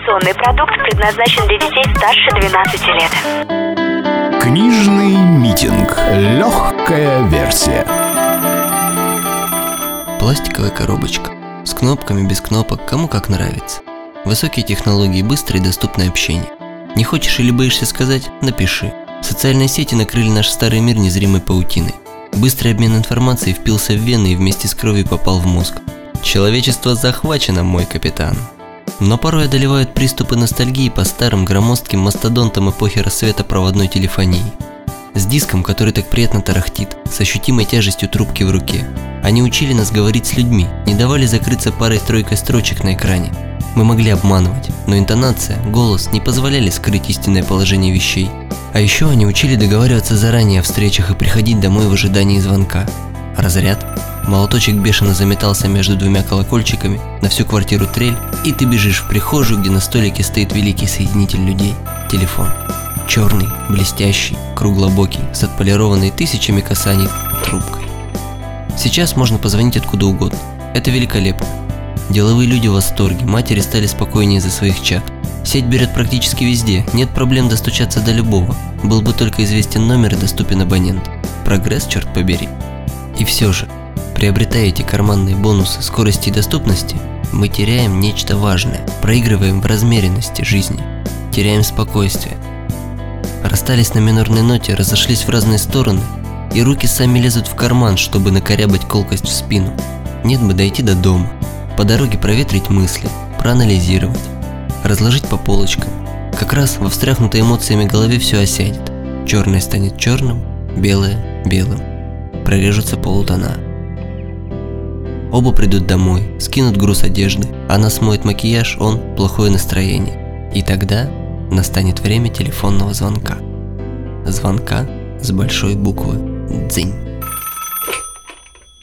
Информационный продукт предназначен для детей старше 12 лет. Книжный митинг. Легкая версия. Пластиковая коробочка. С кнопками, без кнопок, кому как нравится. Высокие технологии, быстрое и доступное общение. Не хочешь или боишься сказать – напиши. Социальные сети накрыли наш старый мир незримой паутиной. Быстрый обмен информацией впился в вены и вместе с кровью попал в мозг. Человечество захвачено, мой капитан. Но порой одолевают приступы ностальгии по старым громоздким мастодонтам эпохи рассвета проводной телефонии. С диском, который так приятно тарахтит, с ощутимой тяжестью трубки в руке. Они учили нас говорить с людьми, не давали закрыться парой-тройкой строчек на экране. Мы могли обманывать, но интонация, голос не позволяли скрыть истинное положение вещей. А еще они учили договариваться заранее о встречах и приходить домой в ожидании звонка. Разряд. Молоточек бешено заметался между двумя колокольчиками, на всю квартиру трель, и ты бежишь в прихожую, где на столике стоит великий соединитель людей – телефон. Черный, блестящий, круглобокий, с отполированной тысячами касаний трубкой. Сейчас можно позвонить откуда угодно. Это великолепно. Деловые люди в восторге, матери стали спокойнее за своих чад. Сеть берет практически везде, нет проблем достучаться до любого. Был бы только известен номер и доступен абонент. Прогресс, черт побери. И все же, приобретая эти карманные бонусы скорости и доступности, мы теряем нечто важное, проигрываем в размеренности жизни, теряем спокойствие. Расстались на минорной ноте, разошлись в разные стороны, и руки сами лезут в карман, чтобы накорябать колкость в спину. Нет бы дойти до дома, по дороге проветрить мысли, проанализировать, разложить по полочкам. Как раз во встряхнутой эмоциями голове все осядет. Черное станет черным, белое – белым. Прорежутся полутона. Оба придут домой, скинут груз одежды, она смоет макияж, он – плохое настроение. И тогда настанет время телефонного звонка. Звонка с большой буквы «Дзинь».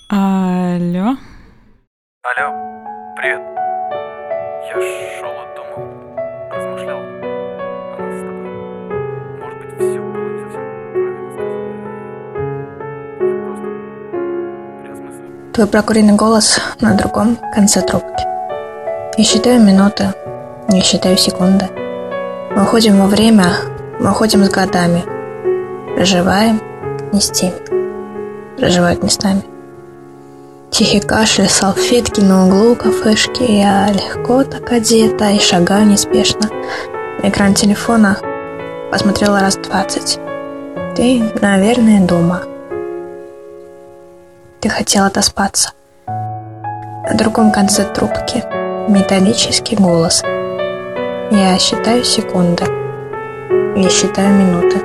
Алло? Алло. Привет. Я шел Твой прокуренный голос на другом конце трубки. Я считаю минуты, я считаю секунды. Мы уходим во время, мы уходим с годами. Проживаем не с теми. Проживают не с нами. Тихий кашель, салфетки на углу кафешки. Я легко так одета и шагаю неспешно. На экран телефона посмотрела раз двадцать. Ты, наверное, дома. Ты хотела отоспаться. На другом конце трубки металлический голос. Я считаю секунды. Я считаю минуты.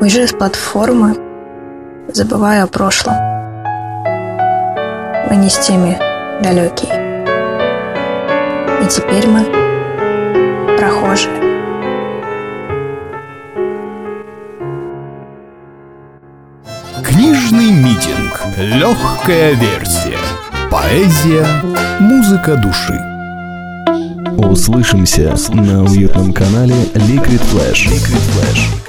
Уезжаю с платформы, забываю о прошлом. Мы не с теми далекие. И теперь мы Книжный митинг. Легкая версия. Поэзия, музыка души. Услышимся на уютном канале Liquid Flash. Liquid Flash.